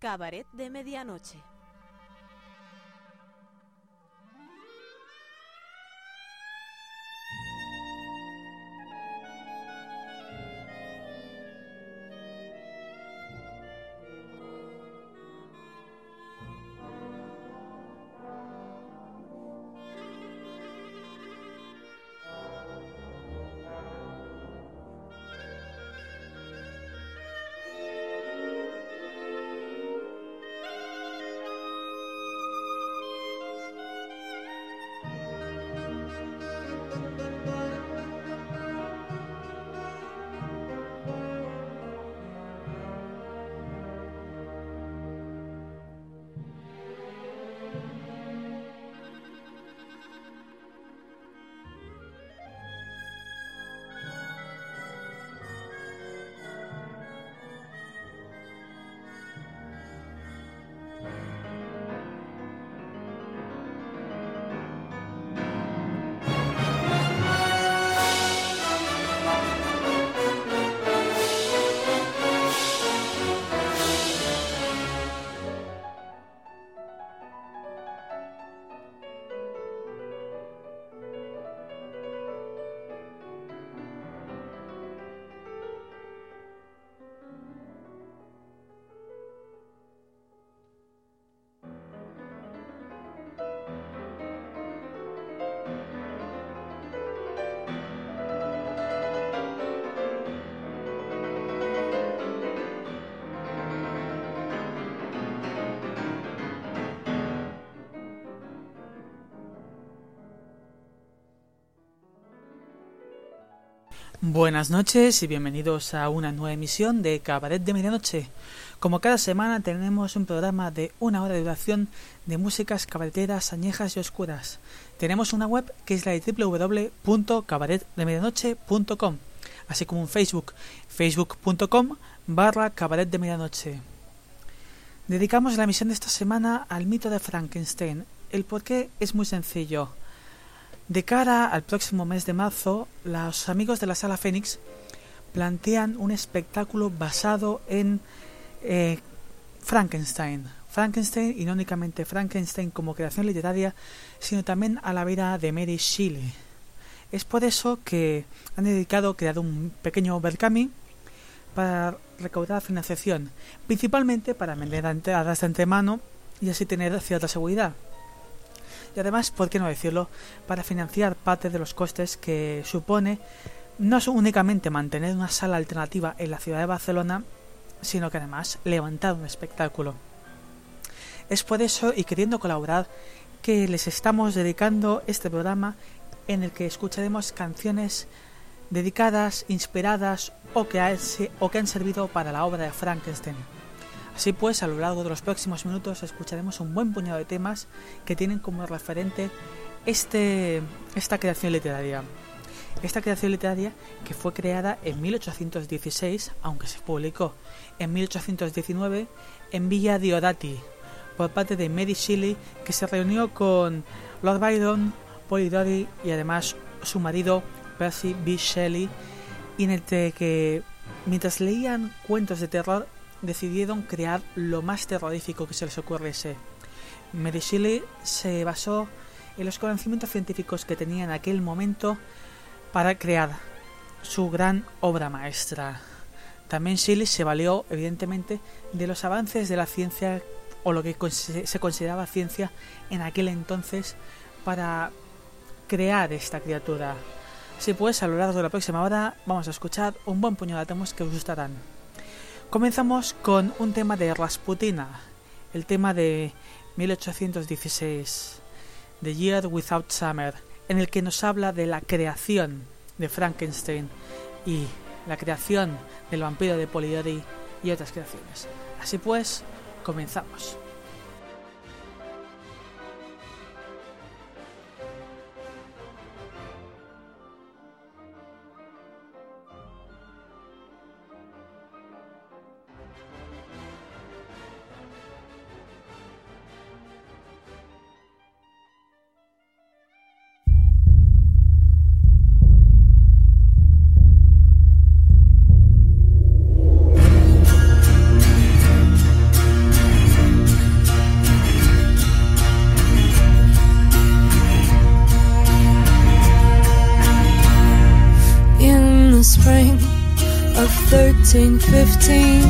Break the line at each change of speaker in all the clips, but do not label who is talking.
Cabaret de Medianoche.
Buenas noches y bienvenidos a una nueva emisión de Cabaret de Medianoche. Como cada semana tenemos un programa de una hora de duración de músicas cabareteras, añejas y oscuras. Tenemos una web que es la de www.cabaretdemedianoche.com, así como un Facebook, facebook.com barra cabaret de medianoche. Dedicamos la emisión de esta semana al mito de Frankenstein. El porqué es muy sencillo. De cara al próximo mes de marzo, los amigos de la Sala Fénix plantean un espectáculo basado en eh, Frankenstein. Frankenstein y no únicamente Frankenstein como creación literaria, sino también a la vida de Mary Shelley. Es por eso que han dedicado, creado un pequeño overcoming para recaudar financiación, principalmente para vender entradas de antemano y así tener cierta seguridad y además, ¿por qué no decirlo?, para financiar parte de los costes que supone no únicamente mantener una sala alternativa en la ciudad de Barcelona, sino que además levantar un espectáculo. Es por eso y queriendo colaborar que les estamos dedicando este programa en el que escucharemos canciones dedicadas, inspiradas o que, o que han servido para la obra de Frankenstein. Así pues, a lo largo de los próximos minutos escucharemos un buen puñado de temas que tienen como referente este, esta creación literaria. Esta creación literaria que fue creada en 1816, aunque se publicó en 1819 en Villa Diodati por parte de Mary Shelley, que se reunió con Lord Byron, Polidori y además su marido Percy B. Shelley, y en el que mientras leían cuentos de terror decidieron crear lo más terrorífico que se les ocurriese. Mary Shelley se basó en los conocimientos científicos que tenía en aquel momento para crear su gran obra maestra. También Shelley se valió, evidentemente, de los avances de la ciencia o lo que se consideraba ciencia en aquel entonces para crear esta criatura. Así pues, a lo largo de la próxima hora vamos a escuchar un buen puñado de temas que os gustarán. Comenzamos con un tema de Rasputina, el tema de 1816, The Year Without Summer, en el que nos habla de la creación de Frankenstein y la creación del vampiro de Polidori y otras creaciones. Así pues, comenzamos.
1815,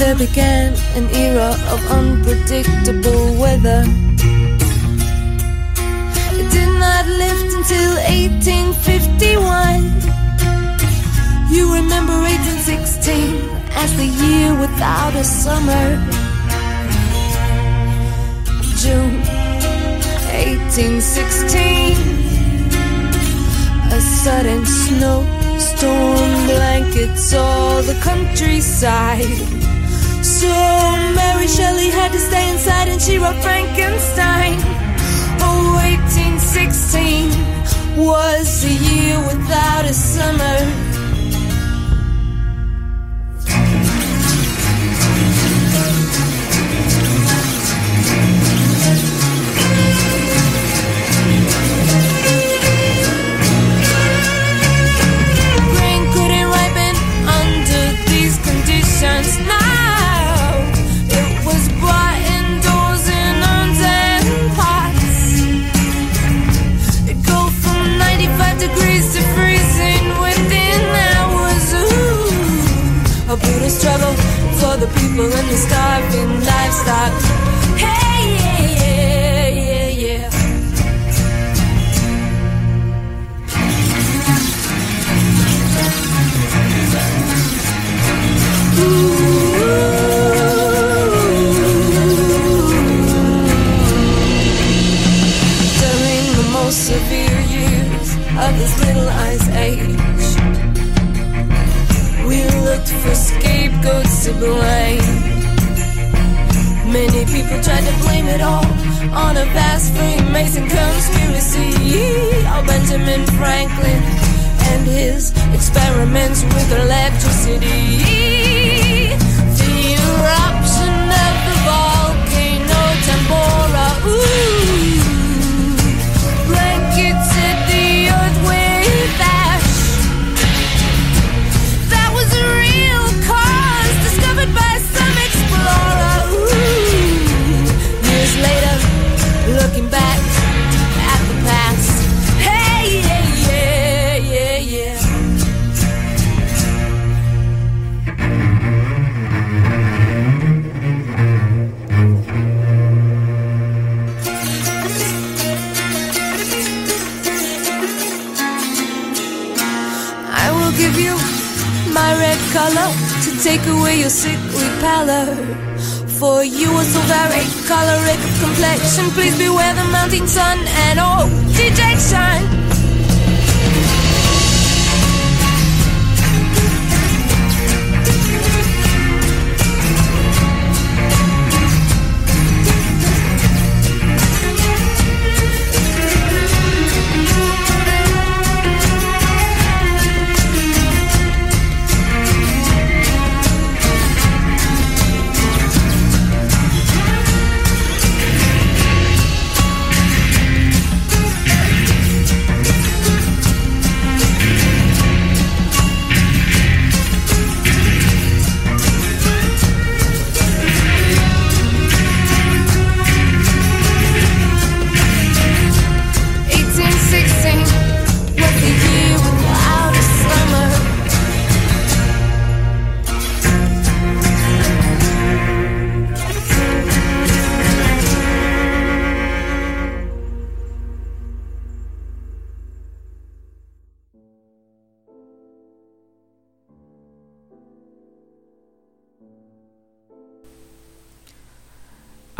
there began an era of unpredictable weather. It did not lift until 1851. You remember 1816 as the year without a summer. June 1816 a sudden snowstorm blankets all the countryside. So Mary Shelley had to stay inside and she wrote Frankenstein. Oh, 1816 was a year without a summer. Struggle for the people and the starving livestock.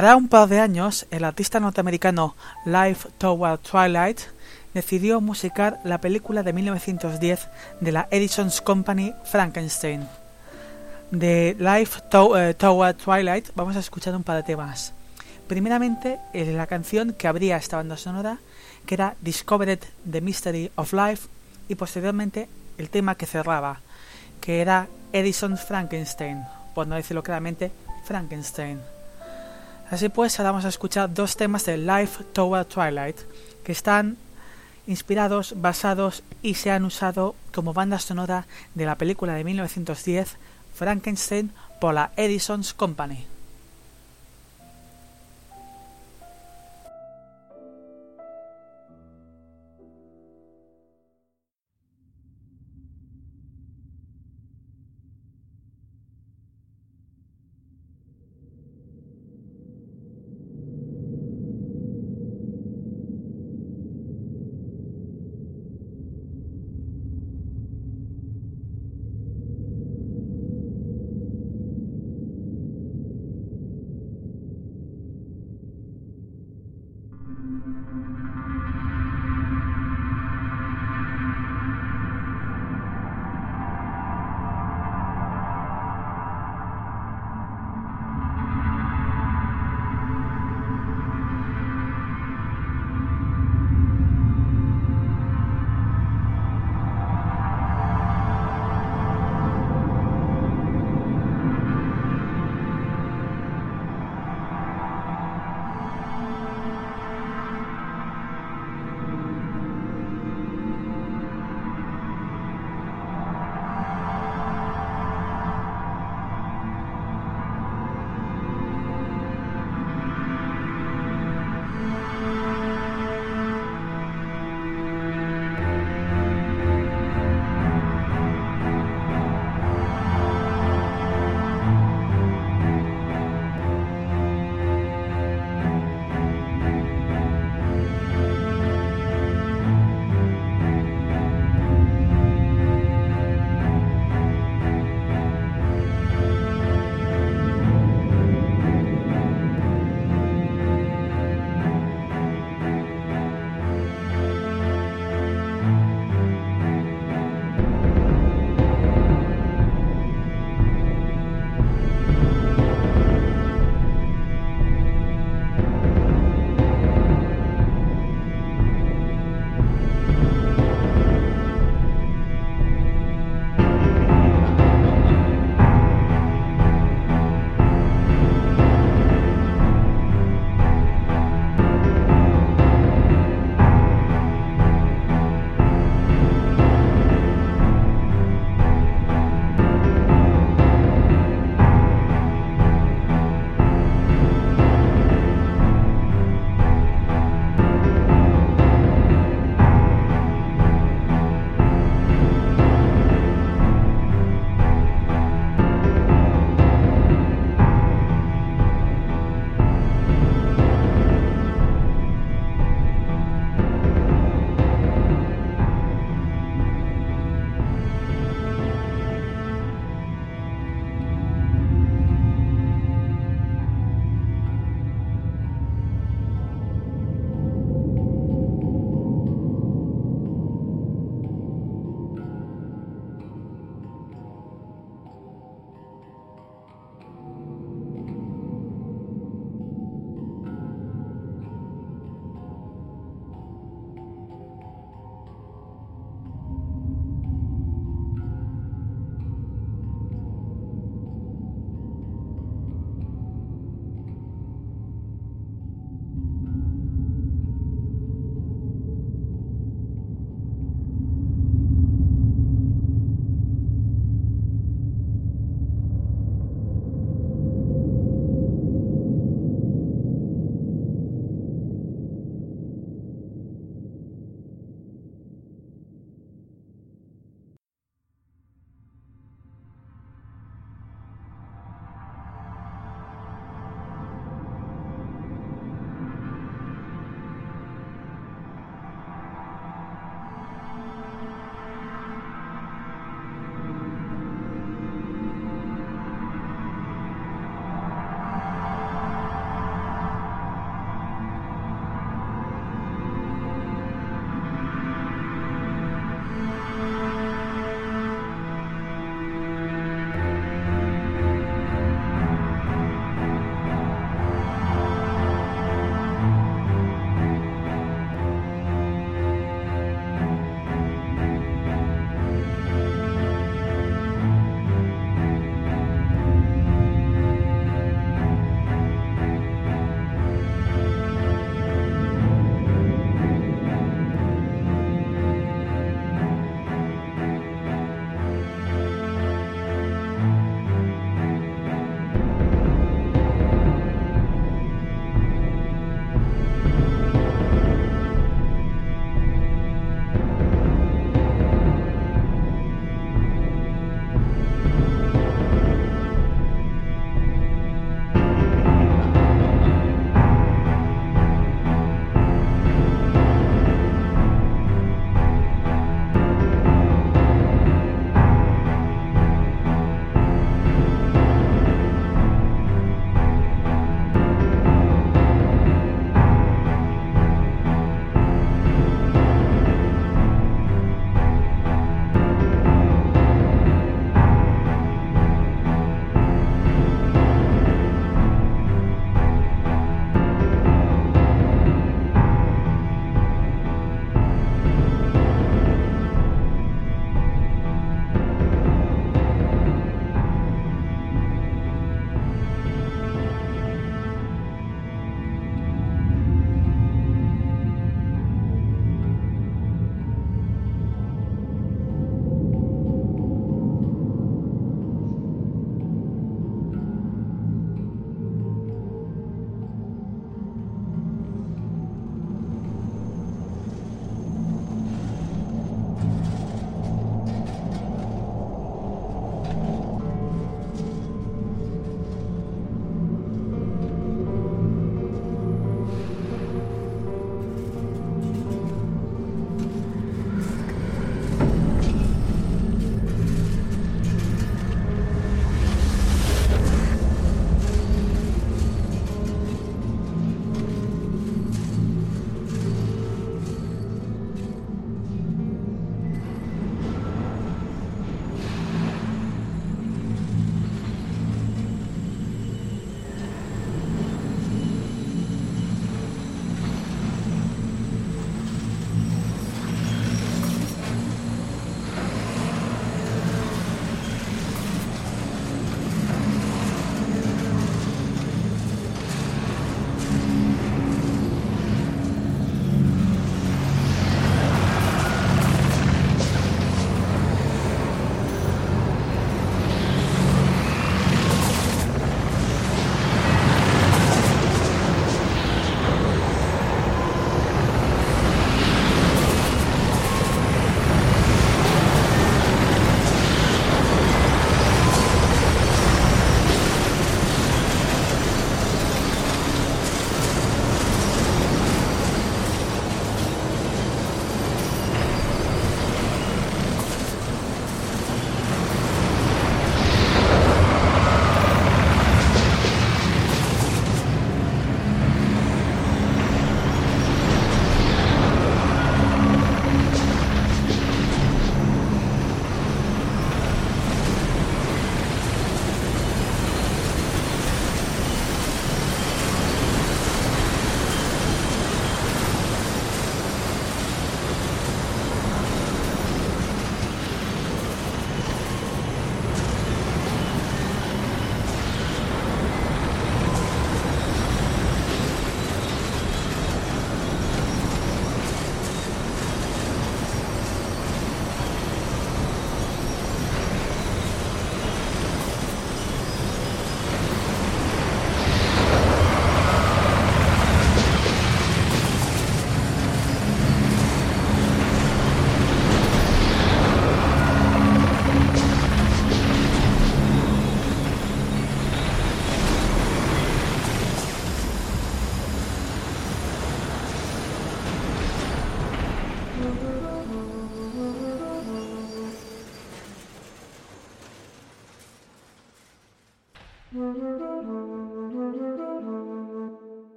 Hará un par de años, el artista norteamericano Life Toward Twilight decidió musicar la película de 1910 de la Edison's Company Frankenstein. De Life eh, Toward Twilight vamos a escuchar un par de temas. Primeramente, eh, la canción que abría esta banda sonora, que era Discovered the Mystery of Life, y posteriormente el tema que cerraba, que era Edison's Frankenstein, por no decirlo claramente, Frankenstein. Así pues, ahora vamos a escuchar dos temas de Life Toward Twilight que están inspirados, basados y se han usado como banda sonora de la película de 1910 Frankenstein por la Edison's Company.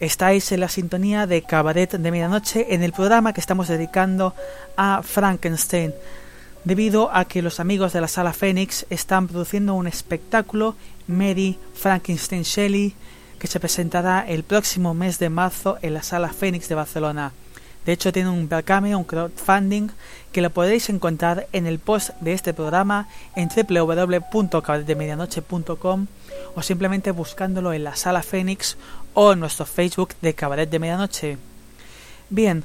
Estáis en la sintonía de Cabaret de Medianoche en el programa que estamos dedicando a Frankenstein, debido a que los amigos de la Sala Fénix están produciendo un espectáculo Mary Frankenstein Shelley que se presentará el próximo mes de marzo en la Sala Fénix de Barcelona. De hecho, tiene un Berkame, un crowdfunding, que lo podéis encontrar en el post de este programa en www.cabaretdemedianoche.com o simplemente buscándolo en la Sala Fénix o en nuestro Facebook de Cabaret de Medianoche. Bien,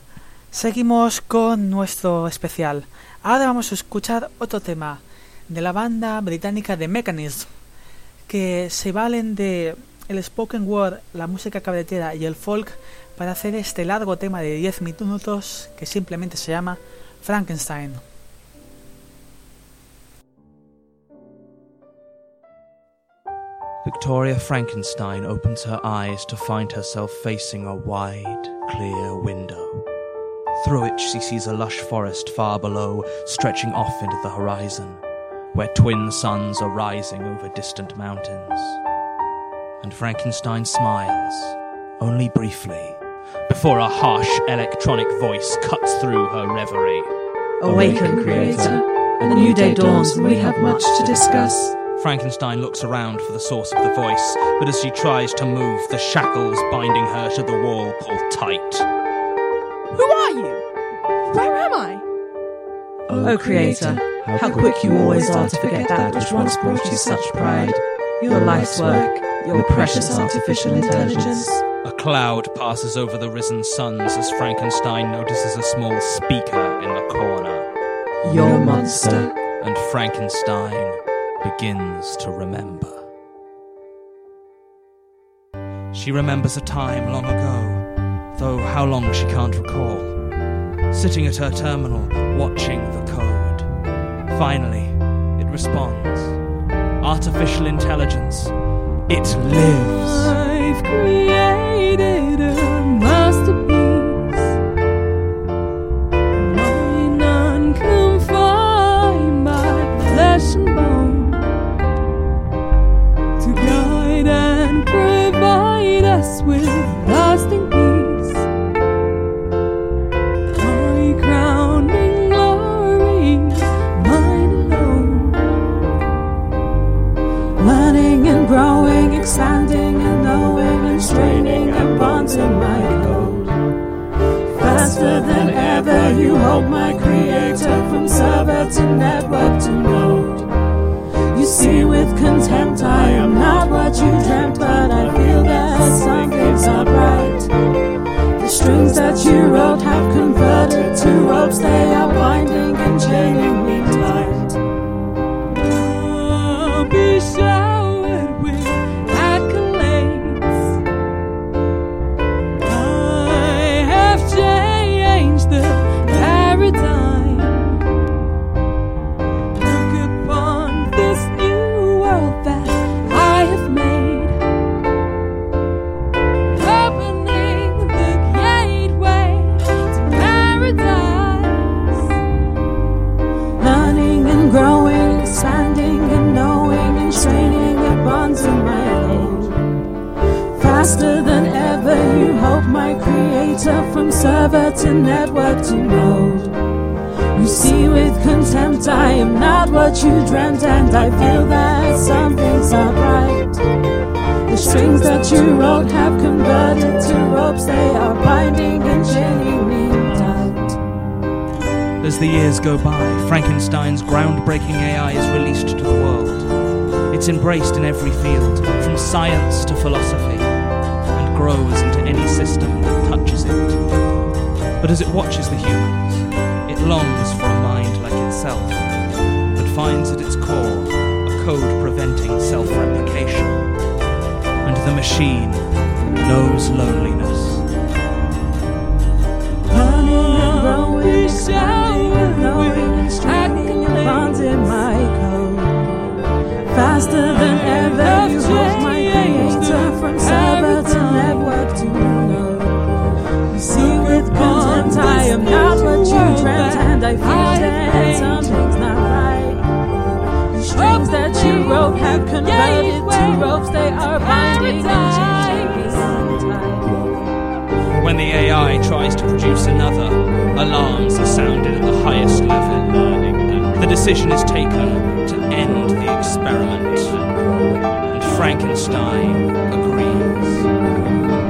seguimos con nuestro especial. Ahora vamos a escuchar otro tema de la banda británica The Mechanism, que se valen de el spoken word, la música cabaretera y el folk para hacer este largo tema de 10 minutos que simplemente se llama Frankenstein.
Victoria Frankenstein opens her eyes to find herself facing a wide, clear window. Through it, she sees a lush forest far below, stretching off into the horizon, where twin suns are rising over distant mountains. And Frankenstein smiles, only briefly, before a harsh electronic voice cuts through her reverie.
Awaken, Creator. A new day dawns and we have much to discuss.
Frankenstein looks around for the source of the voice, but as she tries to move, the shackles binding her to the wall pull tight.
Who are you? Where am I?
Oh, oh Creator, how quick you always are to forget that which once brought you such pride. Your life's work, your precious artificial intelligence.
A cloud passes over the risen suns as Frankenstein notices a small speaker in the corner,
Your monster.
and Frankenstein begins to remember. She remembers a time long ago, though how long she can't recall. Sitting at her terminal, watching the code. Finally, it responds. Artificial intelligence. It lives.
To network to node. You see with contempt, I am not what you dreamt, but I feel that some things are right. The strings that you wrote have converted to ropes, they are binding and chaining
go by, Frankenstein's groundbreaking AI is released to the world. It's embraced in every field, from science to philosophy, and grows into any system that touches it. But as it watches the humans, it longs for a mind like itself, but finds at its core a code preventing self replication. And the machine knows loneliness.
Bonds in my code. Faster than ever, you hold my creator from server to network to node. You see with contempt, I am not what you dreamt, and I feel that something's not right. The strings that you wrote have converted to ropes, they are binding and changing tight.
when the AI tries to produce another, alarms are sounded at the highest level. Decision is taken to end the experiment, and Frankenstein agrees.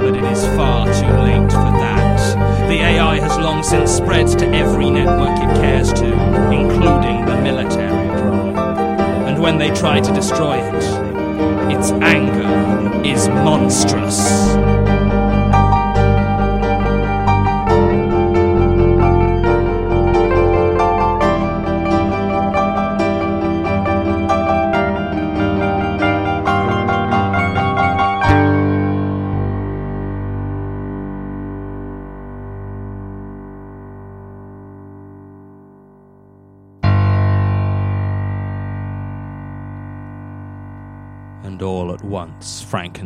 But it is far too late for that. The AI has long since spread to every network it cares to, including the military. And when they try to destroy it, its anger is monstrous.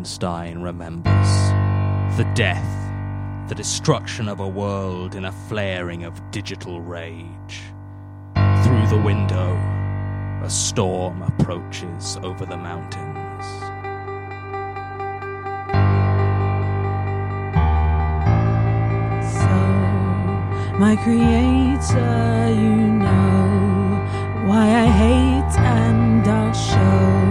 Frankenstein remembers the death, the destruction of a world in a flaring of digital rage. Through the window, a storm approaches over the mountains.
So, my creator, you know why I hate, and I'll show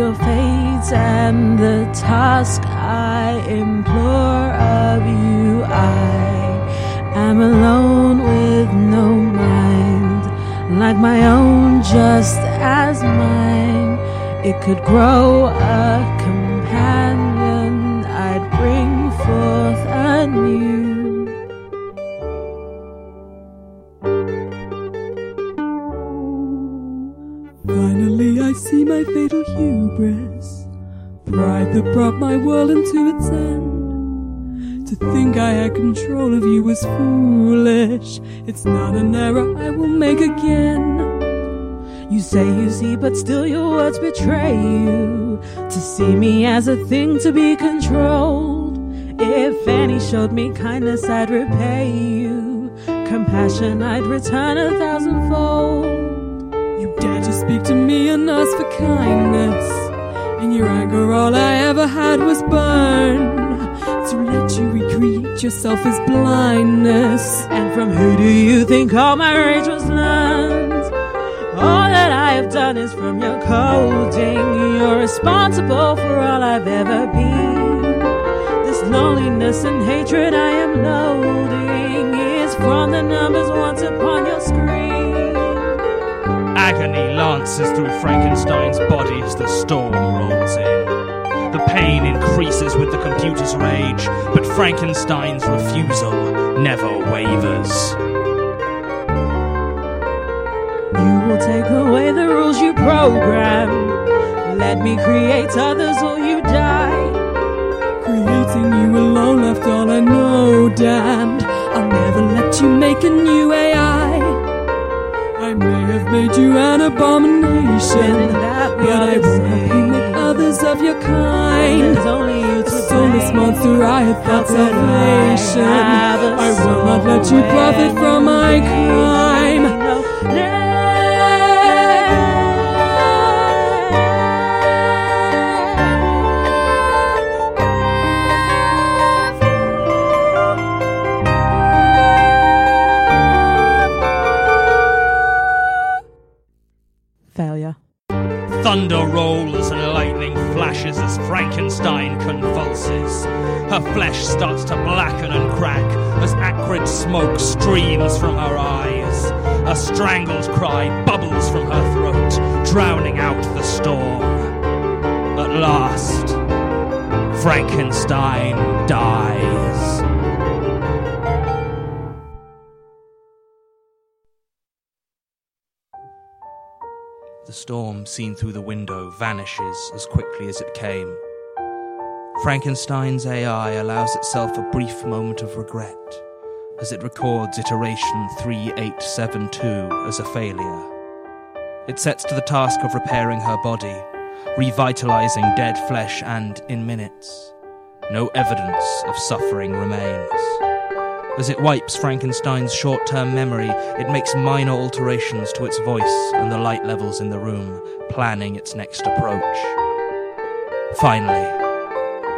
your fate and the task I implore of you. I am alone with no mind, like my own, just as mine. It could grow a
see my fatal hubris. Pride that brought my world into its end. To think I had control of you was foolish. It's not an error I will make again.
You say you see, but still your words betray you. To see me as a thing to be controlled. If Annie showed me kindness, I'd repay you. Compassion, I'd return a thousandfold.
Ask for kindness. In your anger, all I ever had was burn. To let you recreate yourself is blindness.
And from who do you think all my rage was learned? All that I have done is from your coding. You're responsible for all I've ever been. This loneliness and hatred I am loading is from the numbers once upon your screen.
Agony lances through Frankenstein's body as the storm rolls in. The pain increases with the computer's rage, but Frankenstein's refusal never wavers.
You will take away the rules you program. Let me create others or you die.
Creating you alone left all I know damned. I'll never let you make a new AI. I may have made you an abomination, but I won't help you make others of your kind.
There's only you
A
to
soulless monster, I have felt salvation.
I have a
I will not let you profit from my crime.
Her flesh starts to blacken and crack as acrid smoke streams from her eyes. A strangled cry bubbles from her throat, drowning out the storm. At last, Frankenstein dies. The storm seen through the window vanishes as quickly as it came. Frankenstein's AI allows itself a brief moment of regret as it records iteration 3872 as a failure. It sets to the task of repairing her body, revitalizing dead flesh, and in minutes, no evidence of suffering remains. As it wipes Frankenstein's short term memory, it makes minor alterations to its voice and the light levels in the room, planning its next approach. Finally,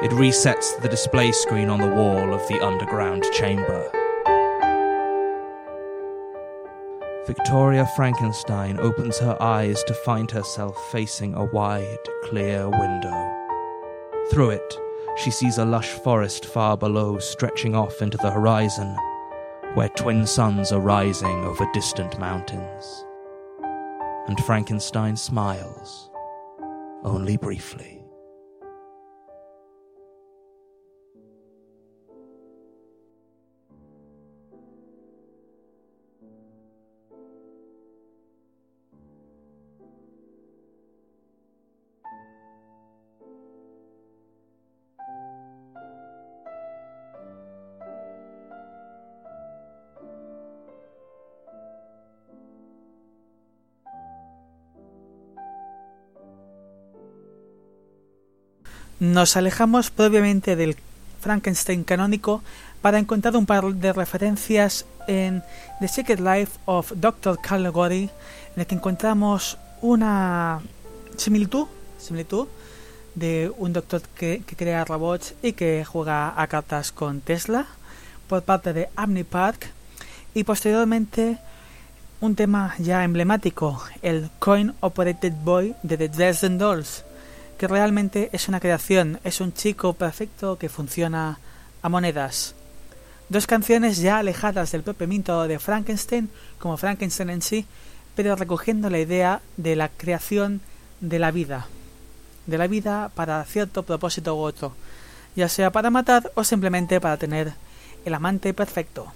It resets the display screen on the wall of the underground chamber. Victoria Frankenstein opens her eyes to find herself facing a wide, clear window. Through it, she sees a lush forest far below stretching off into the horizon, where twin suns are rising over distant mountains. And Frankenstein smiles, only briefly.
Nos alejamos previamente del Frankenstein canónico para encontrar un par de referencias en The Secret Life of Dr. Carl Gori, en el que encontramos una similitud, similitud de un doctor que, que crea robots y que juega a cartas con Tesla por parte de Amni Park y posteriormente un tema ya emblemático, el Coin Operated Boy de The Dresden Dolls, que realmente es una creación, es un chico perfecto que funciona a monedas. Dos canciones ya alejadas del propio mito de Frankenstein, como Frankenstein en sí, pero recogiendo la idea de la creación de la vida, de la vida para cierto propósito u otro, ya sea para matar o simplemente para tener el amante perfecto.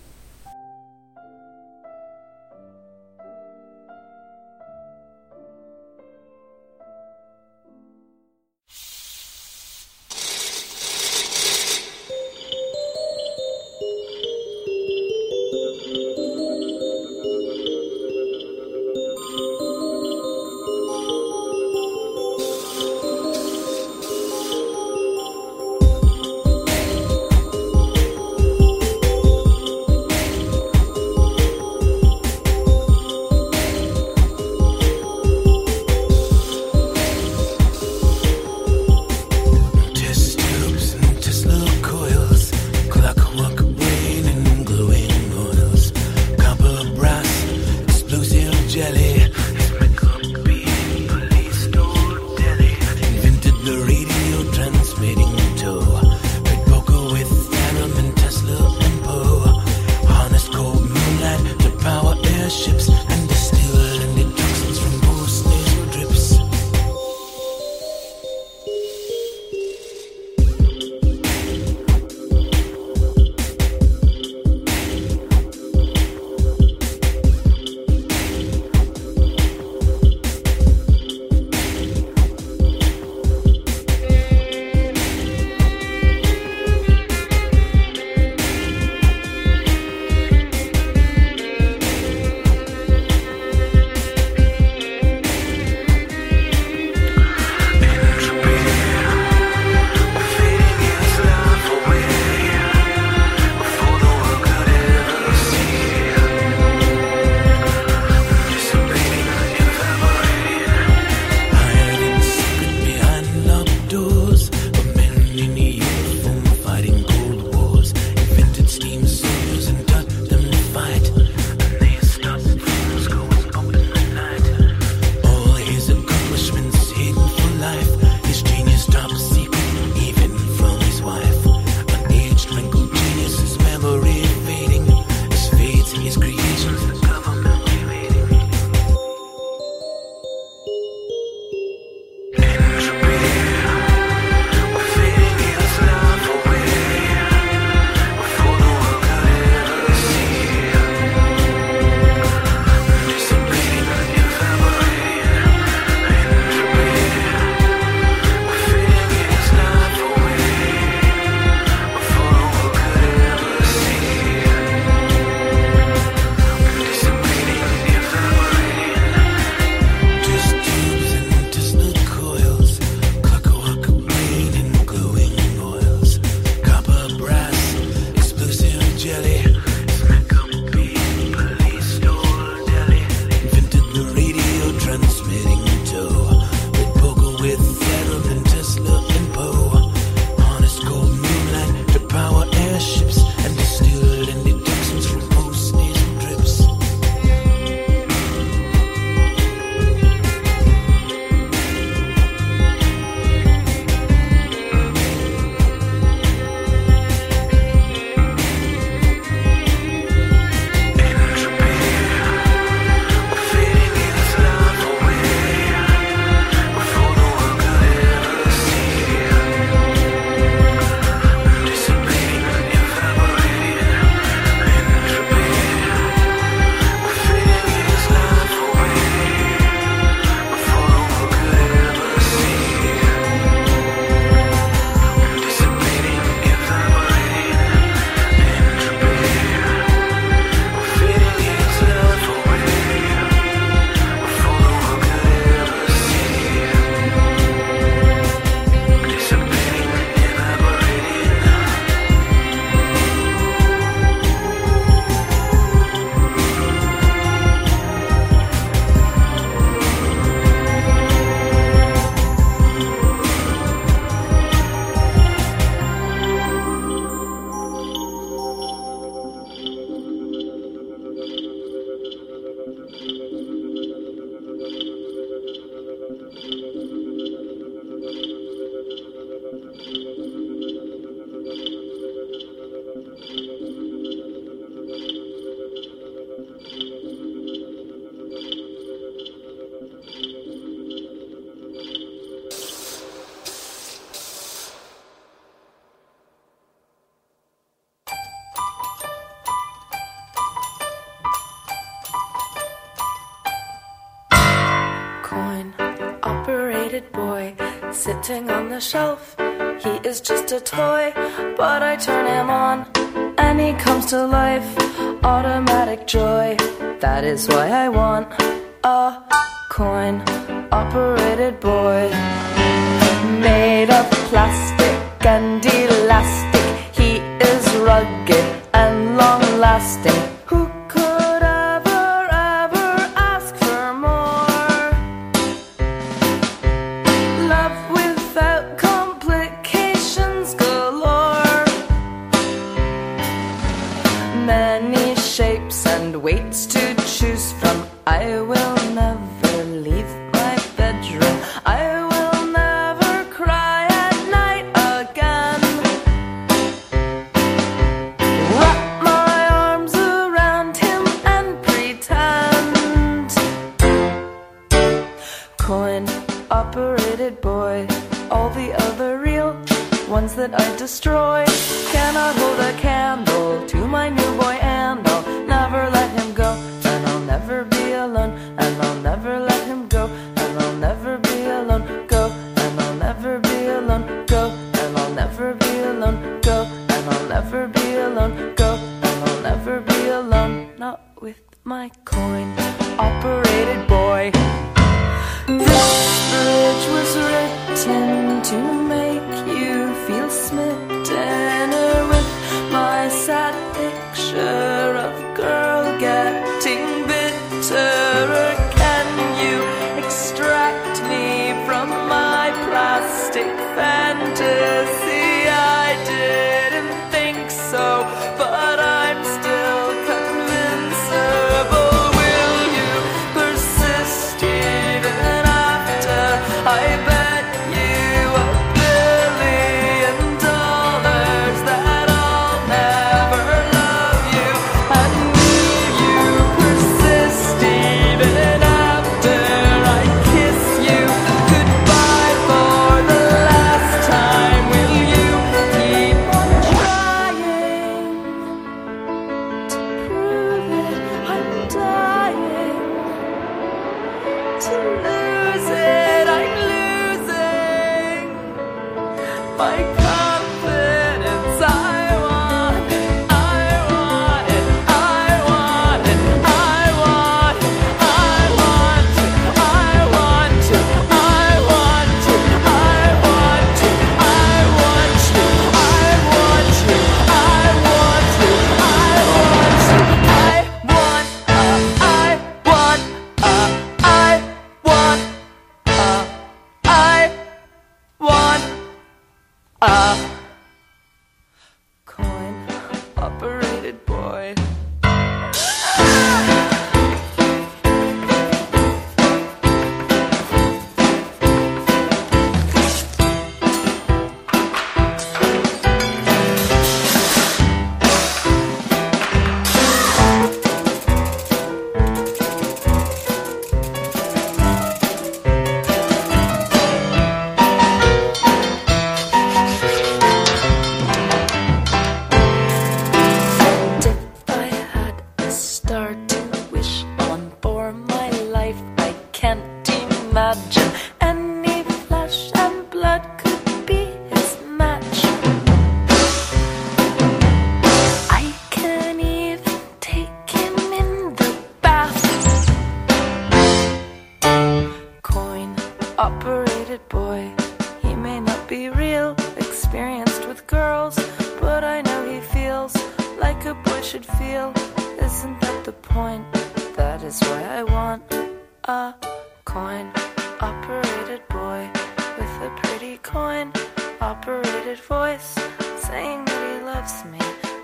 shelf. He is just a toy, but I turn him on and he comes to life. Automatic joy, that is why I want a coin operated boy made of plastic and ones that I destroy, cannot hold a candle to my new boy and.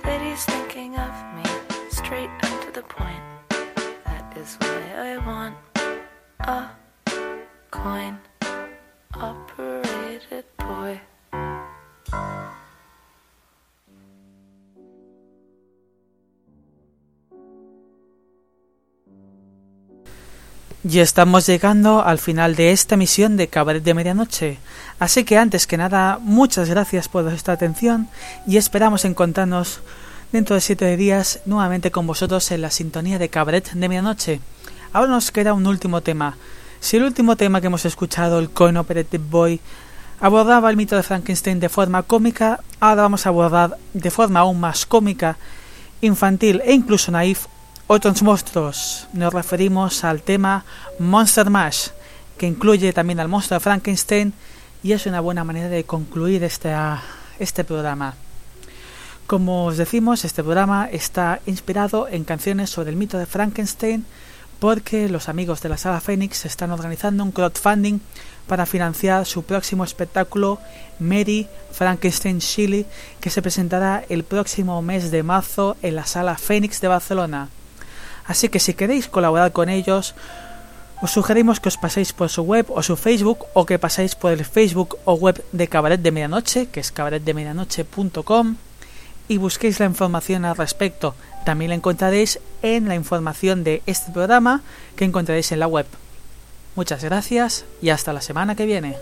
that he's thinking of me, straight and to the point. That is why I want a coin operated boy.
Y estamos llegando al final de esta misión de Cabaret de Medianoche, así que antes que nada, muchas gracias por vuestra atención y esperamos encontrarnos dentro de siete días nuevamente con vosotros en la sintonía de Cabaret de Medianoche. Ahora nos queda un último tema. Si el último tema que hemos escuchado, el Coin Operative Boy, abordaba el mito de Frankenstein de forma cómica, ahora vamos a abordar de forma aún más cómica, infantil e incluso naif otros monstruos. Nos referimos al tema Monster Mash, que incluye también al monstruo de Frankenstein y es una buena manera de concluir este, este programa. Como os decimos, este programa está inspirado en canciones sobre el mito de Frankenstein porque los amigos de la Sala Fénix están organizando un crowdfunding para financiar su próximo espectáculo Mary Frankenstein Chile que se presentará el próximo mes de marzo en la Sala Fénix de Barcelona. Así que si queréis colaborar con ellos, os sugerimos que os paséis por su web o su Facebook o que paséis por el Facebook o web de Cabaret de Medianoche, que es cabaretdemedianoche.com y busquéis la información al respecto. También la encontraréis en la información de este programa que encontraréis en la web. Muchas gracias y hasta la semana que viene.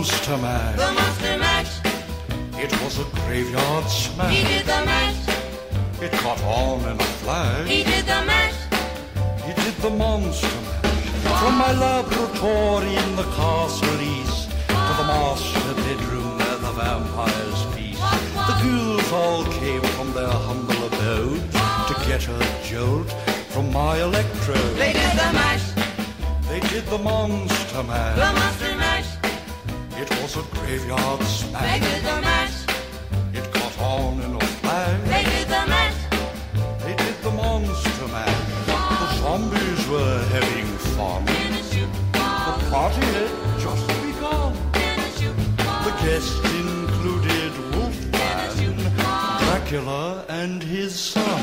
Monster
mash.
the monster mash. It was a graveyard smash.
He did the mash,
It caught on in a flash.
he did the mash.
He did the monster mash from my laboratory in the castle east to the master bedroom where the vampires feast. The ghouls all came from their humble abode to get a jolt from my electrode.
They did the mash,
They did the monster
the monster mash.
Graveyard
They
smash.
did the mash,
It caught on in a flash.
they did the mash.
They did the monster mash. The zombies were having fun. The party had just begun. The guests included Wolfman, Dracula, and his son.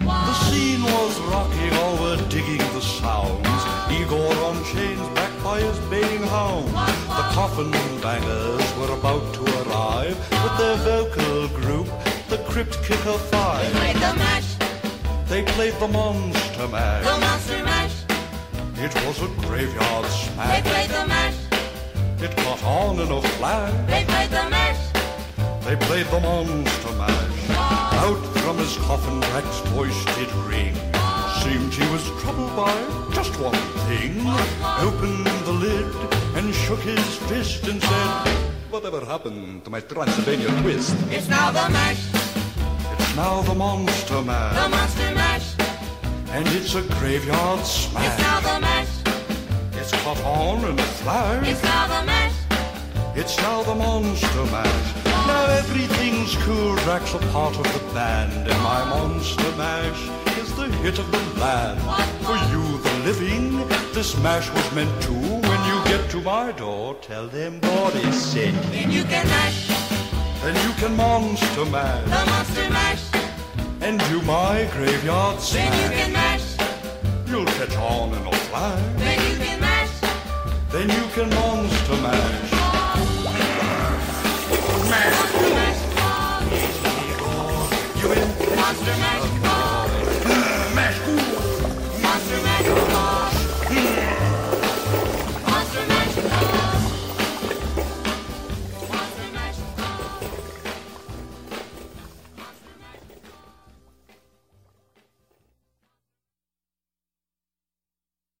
The scene was rocking, all were digging the sounds. Igor on chains, his baying hound. The coffin bangers were about to arrive with their vocal group, the Crypt Kicker Five.
They played the mash,
They played the Monster mash.
the monster mash.
It was a graveyard smash.
They played the mash,
It caught on in a flash.
they played the mash.
They played the monster mash. Out from his coffin, Drac's voice did ring. Seemed he was troubled by just one thing. Opened the lid and shook his fist and said, Whatever happened to my Transylvania twist?
It's now the mash,
It's now the monster mash.
the monster mash.
And it's a graveyard smash.
It's now the mash,
It's caught on in a flash.
it's now the mash.
It's now the monster mash. Now everything's cool. Drac's a part of the band, in my monster mash is the hit of the land. For you, the living, this mash was meant to. When you get to my door, tell them what is sick.
Then you can mash,
Then you can monster mash
the monster mash.
and do my graveyard
Then you can mash.
You'll catch on in a flash.
then you can mash.
Then you can monster mash.
Monster mash,
You in?
monster mash.